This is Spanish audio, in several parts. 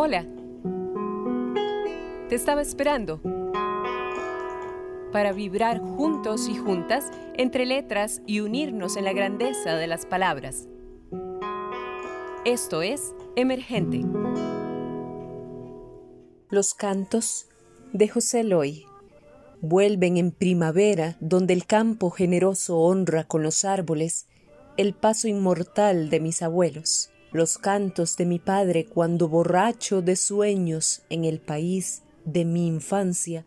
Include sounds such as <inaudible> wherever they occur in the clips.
Hola. Te estaba esperando para vibrar juntos y juntas entre letras y unirnos en la grandeza de las palabras. Esto es Emergente. Los cantos de José Loy vuelven en primavera donde el campo generoso honra con los árboles el paso inmortal de mis abuelos, los cantos de mi padre cuando borracho de sueños en el país de mi infancia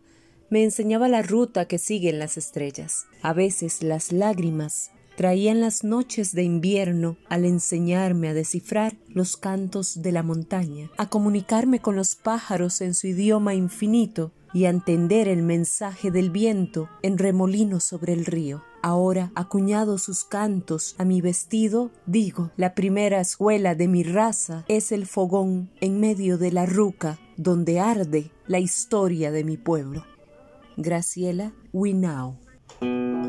me enseñaba la ruta que siguen las estrellas. A veces las lágrimas traían las noches de invierno al enseñarme a descifrar los cantos de la montaña, a comunicarme con los pájaros en su idioma infinito y a entender el mensaje del viento en remolino sobre el río. Ahora, acuñado sus cantos a mi vestido, digo, la primera escuela de mi raza es el fogón en medio de la ruca donde arde la historia de mi pueblo. Graciela Winao.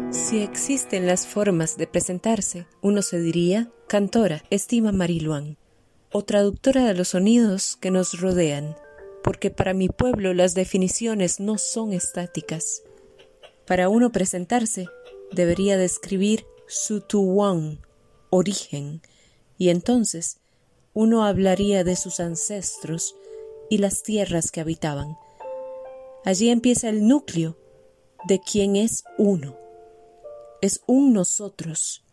Si existen las formas de presentarse, uno se diría cantora, estima Mariluán, o traductora de los sonidos que nos rodean, porque para mi pueblo las definiciones no son estáticas. Para uno presentarse, debería describir su tuwán, origen, y entonces uno hablaría de sus ancestros y las tierras que habitaban. Allí empieza el núcleo de quien es uno. Es un nosotros,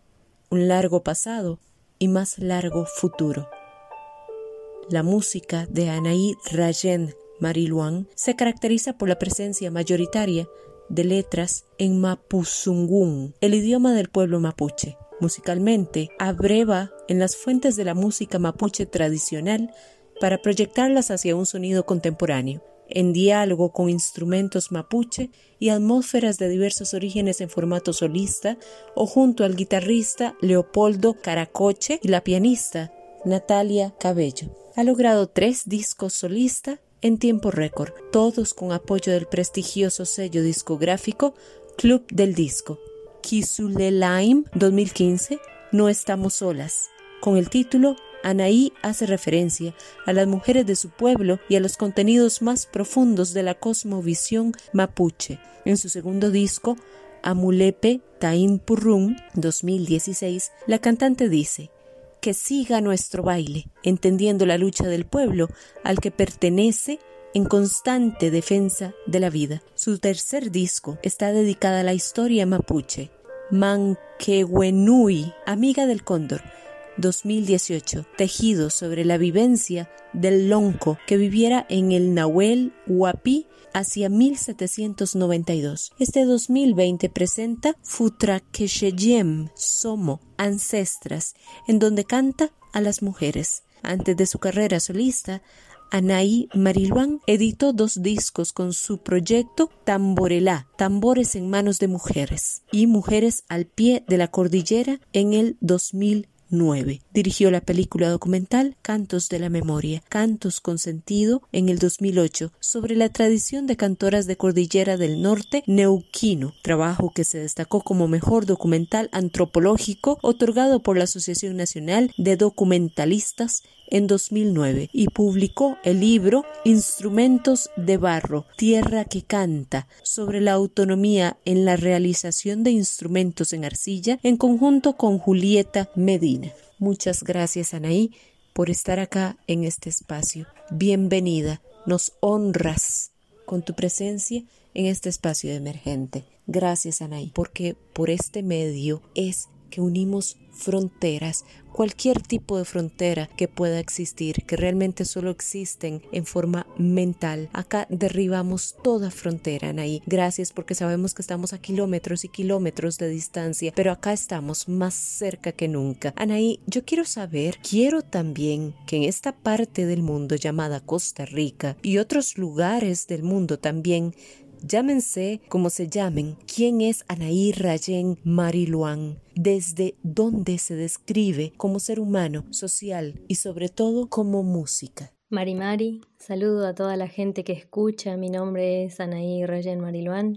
un largo pasado y más largo futuro. La música de Anaí Rayen Mariluán se caracteriza por la presencia mayoritaria de letras en mapuzungún, el idioma del pueblo mapuche. Musicalmente, abreva en las fuentes de la música mapuche tradicional para proyectarlas hacia un sonido contemporáneo en diálogo con instrumentos mapuche y atmósferas de diversos orígenes en formato solista o junto al guitarrista Leopoldo Caracoche y la pianista Natalia Cabello. Ha logrado tres discos solista en tiempo récord, todos con apoyo del prestigioso sello discográfico Club del Disco. Kisulelaim 2015, No estamos solas, con el título Anaí hace referencia a las mujeres de su pueblo y a los contenidos más profundos de la cosmovisión mapuche. En su segundo disco, Amulepe Tain Purrum 2016, la cantante dice que siga nuestro baile, entendiendo la lucha del pueblo al que pertenece en constante defensa de la vida. Su tercer disco está dedicada a la historia mapuche. Manquehuenui, amiga del cóndor, 2018, tejido sobre la vivencia del lonco que viviera en el Nahuel Huapi hacia 1792. Este 2020 presenta Futraquecheyem Somo, Ancestras, en donde canta a las mujeres. Antes de su carrera solista, Anaí Mariluán editó dos discos con su proyecto Tamborelá, Tambores en manos de mujeres, y Mujeres al pie de la cordillera en el 2000 9. Dirigió la película documental Cantos de la Memoria, Cantos con Sentido en el 2008 sobre la tradición de cantoras de Cordillera del Norte neuquino, trabajo que se destacó como mejor documental antropológico otorgado por la Asociación Nacional de Documentalistas en 2009 y publicó el libro Instrumentos de Barro, Tierra que Canta, sobre la autonomía en la realización de instrumentos en arcilla en conjunto con Julieta Medina. Muchas gracias, Anaí, por estar acá en este espacio. Bienvenida, nos honras con tu presencia en este espacio emergente. Gracias, Anaí, porque por este medio es que unimos fronteras, cualquier tipo de frontera que pueda existir, que realmente solo existen en forma mental. Acá derribamos toda frontera, Anaí. Gracias porque sabemos que estamos a kilómetros y kilómetros de distancia, pero acá estamos más cerca que nunca. Anaí, yo quiero saber, quiero también que en esta parte del mundo llamada Costa Rica y otros lugares del mundo también Llámense como se llamen. ¿Quién es Anaí Rayen Mariluán? ¿Desde dónde se describe como ser humano, social y sobre todo como música? Mari Mari, saludo a toda la gente que escucha. Mi nombre es Anaí Rayen Mariluán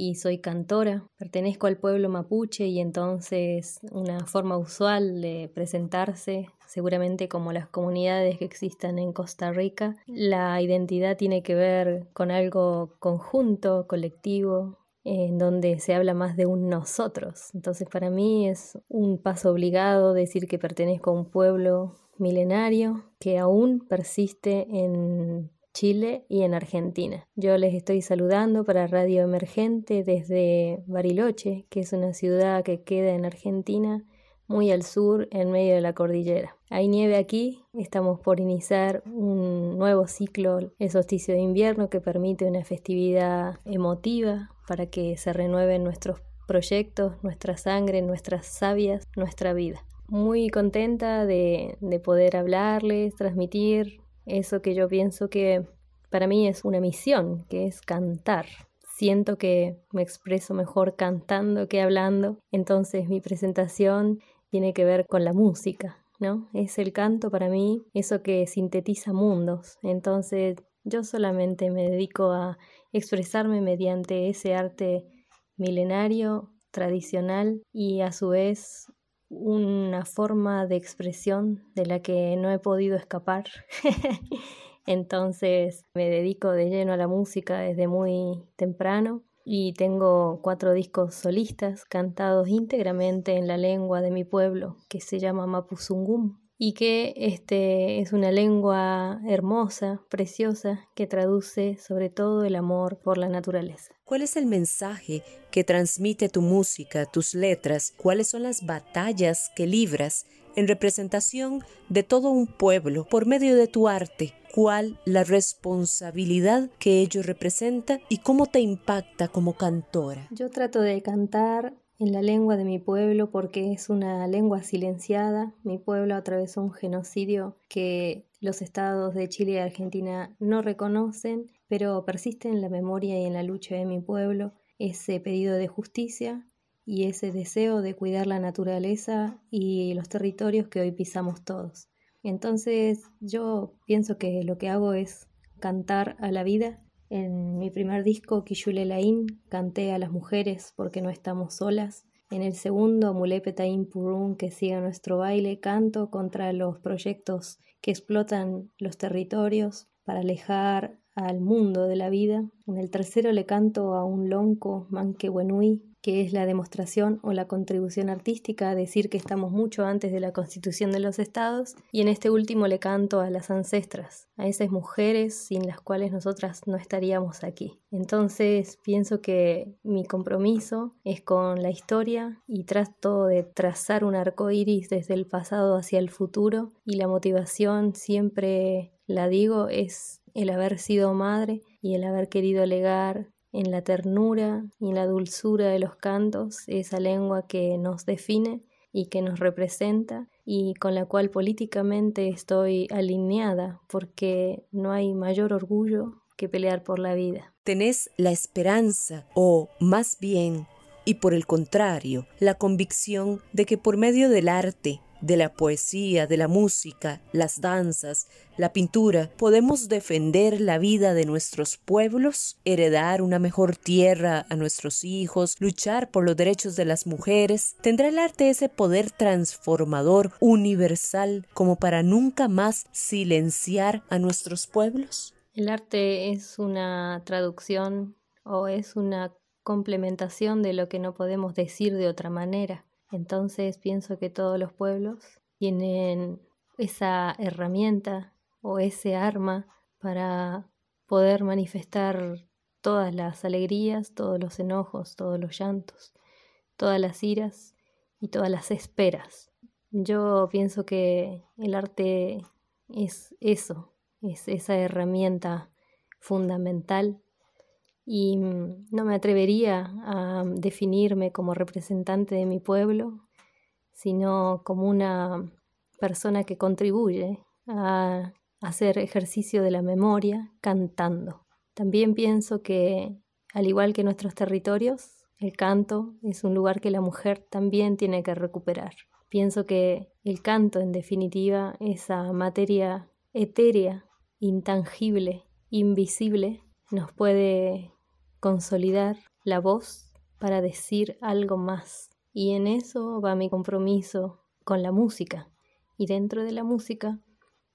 y soy cantora. Pertenezco al pueblo mapuche y entonces una forma usual de presentarse, seguramente como las comunidades que existan en Costa Rica, la identidad tiene que ver con algo conjunto, colectivo, en donde se habla más de un nosotros. Entonces para mí es un paso obligado decir que pertenezco a un pueblo milenario que aún persiste en Chile y en Argentina. Yo les estoy saludando para Radio Emergente desde Bariloche, que es una ciudad que queda en Argentina, muy al sur, en medio de la cordillera. Hay nieve aquí, estamos por iniciar un nuevo ciclo, el solsticio de invierno, que permite una festividad emotiva para que se renueven nuestros proyectos, nuestra sangre, nuestras sabias, nuestra vida. Muy contenta de, de poder hablarles, transmitir eso que yo pienso que para mí es una misión, que es cantar. Siento que me expreso mejor cantando que hablando, entonces mi presentación tiene que ver con la música, ¿no? Es el canto para mí, eso que sintetiza mundos. Entonces yo solamente me dedico a expresarme mediante ese arte milenario, tradicional y a su vez una forma de expresión de la que no he podido escapar. <laughs> Entonces me dedico de lleno a la música desde muy temprano y tengo cuatro discos solistas cantados íntegramente en la lengua de mi pueblo que se llama Mapuzungum y que este es una lengua hermosa, preciosa, que traduce sobre todo el amor por la naturaleza. ¿Cuál es el mensaje que transmite tu música, tus letras? ¿Cuáles son las batallas que libras en representación de todo un pueblo por medio de tu arte? ¿Cuál la responsabilidad que ello representa y cómo te impacta como cantora? Yo trato de cantar en la lengua de mi pueblo porque es una lengua silenciada. Mi pueblo atravesó un genocidio que los estados de Chile y Argentina no reconocen, pero persiste en la memoria y en la lucha de mi pueblo ese pedido de justicia y ese deseo de cuidar la naturaleza y los territorios que hoy pisamos todos. Entonces yo pienso que lo que hago es cantar a la vida en mi primer disco, Kishule Lain, canté a las mujeres porque no estamos solas. En el segundo, Mulepetaim Purun, que sigue nuestro baile, canto contra los proyectos que explotan los territorios para alejar al mundo de la vida. En el tercero le canto a un lonco, Manquehuenui, que es la demostración o la contribución artística a decir que estamos mucho antes de la constitución de los estados, y en este último le canto a las ancestras, a esas mujeres sin las cuales nosotras no estaríamos aquí. Entonces pienso que mi compromiso es con la historia y trato de trazar un arco iris desde el pasado hacia el futuro, y la motivación siempre la digo es el haber sido madre y el haber querido legar en la ternura y en la dulzura de los cantos, esa lengua que nos define y que nos representa y con la cual políticamente estoy alineada porque no hay mayor orgullo que pelear por la vida. Tenés la esperanza o más bien y por el contrario, la convicción de que por medio del arte, de la poesía, de la música, las danzas, la pintura, podemos defender la vida de nuestros pueblos, heredar una mejor tierra a nuestros hijos, luchar por los derechos de las mujeres. ¿Tendrá el arte ese poder transformador universal como para nunca más silenciar a nuestros pueblos? El arte es una traducción o es una complementación de lo que no podemos decir de otra manera. Entonces pienso que todos los pueblos tienen esa herramienta o ese arma para poder manifestar todas las alegrías, todos los enojos, todos los llantos, todas las iras y todas las esperas. Yo pienso que el arte es eso, es esa herramienta fundamental y mm, no me atrevería a definirme como representante de mi pueblo, sino como una persona que contribuye a hacer ejercicio de la memoria cantando. También pienso que, al igual que nuestros territorios, el canto es un lugar que la mujer también tiene que recuperar. Pienso que el canto, en definitiva, esa materia etérea, intangible, invisible, nos puede consolidar la voz para decir algo más. Y en eso va mi compromiso con la música. Y dentro de la música,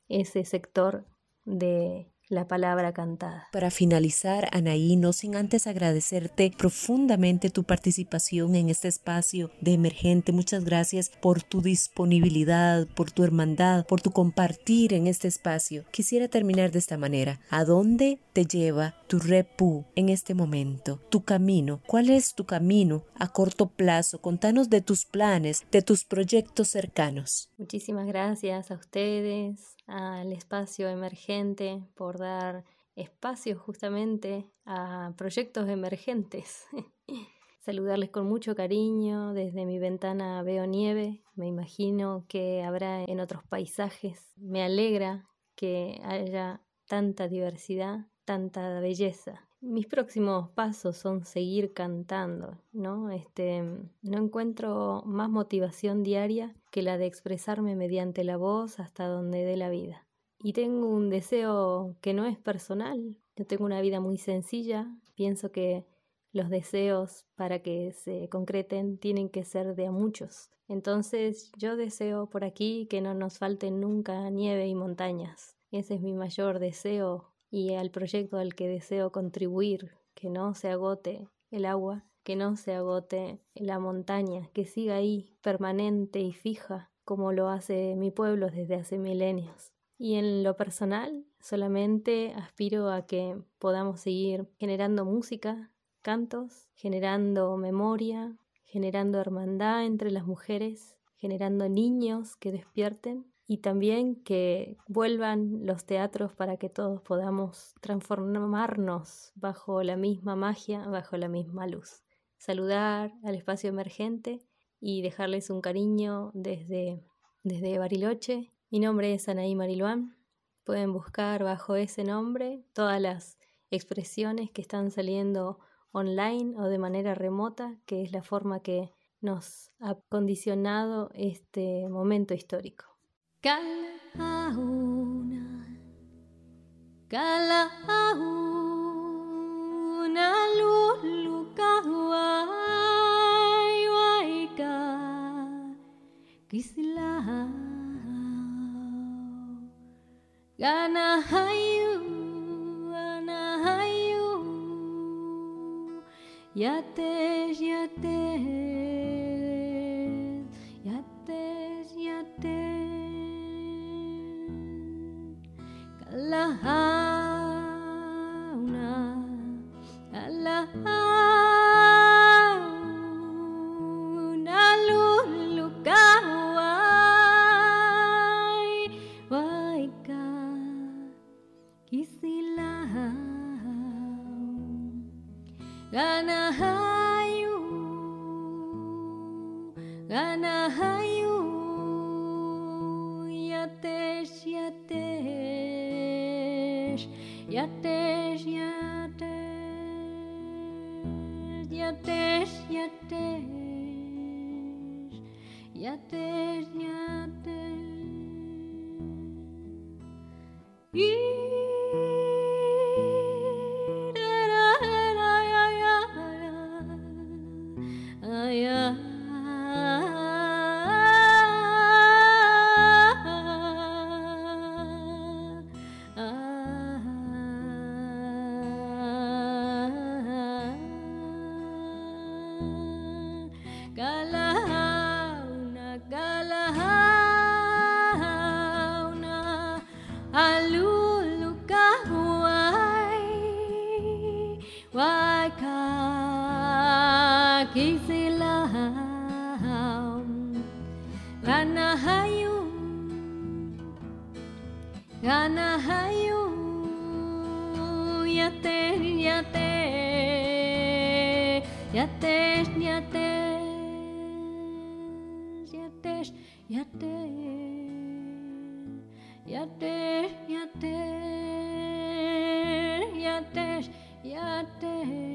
ese sector de la palabra cantada. Para finalizar, Anaí, no sin antes agradecerte profundamente tu participación en este espacio de emergente. Muchas gracias por tu disponibilidad, por tu hermandad, por tu compartir en este espacio. Quisiera terminar de esta manera. ¿A dónde te lleva tu repu en este momento? Tu camino. ¿Cuál es tu camino a corto plazo? Contanos de tus planes, de tus proyectos cercanos. Muchísimas gracias a ustedes, al espacio emergente por dar espacio justamente a proyectos emergentes. <laughs> Saludarles con mucho cariño, desde mi ventana veo nieve, me imagino que habrá en otros paisajes. Me alegra que haya tanta diversidad, tanta belleza. Mis próximos pasos son seguir cantando, ¿no? Este, no encuentro más motivación diaria que la de expresarme mediante la voz hasta donde dé la vida. Y tengo un deseo que no es personal. Yo tengo una vida muy sencilla. Pienso que los deseos para que se concreten tienen que ser de muchos. Entonces yo deseo por aquí que no nos falten nunca nieve y montañas. Ese es mi mayor deseo y al proyecto al que deseo contribuir, que no se agote el agua, que no se agote la montaña, que siga ahí permanente y fija como lo hace mi pueblo desde hace milenios. Y en lo personal, solamente aspiro a que podamos seguir generando música, cantos, generando memoria, generando hermandad entre las mujeres, generando niños que despierten y también que vuelvan los teatros para que todos podamos transformarnos bajo la misma magia, bajo la misma luz. Saludar al espacio emergente y dejarles un cariño desde, desde Bariloche. Mi nombre es Anaí Mariluán. Pueden buscar bajo ese nombre todas las expresiones que están saliendo online o de manera remota, que es la forma que nos ha condicionado este momento histórico. Kalauna, kalauna, Calauna, calauna, lulukahuai, waika, kislah, ganahayu, ganahayu, yateja. dia até te, até te, até te, até te. Kizilam Ranahayu Ranahayu yate yate yate yate yate yate yate yate yate yate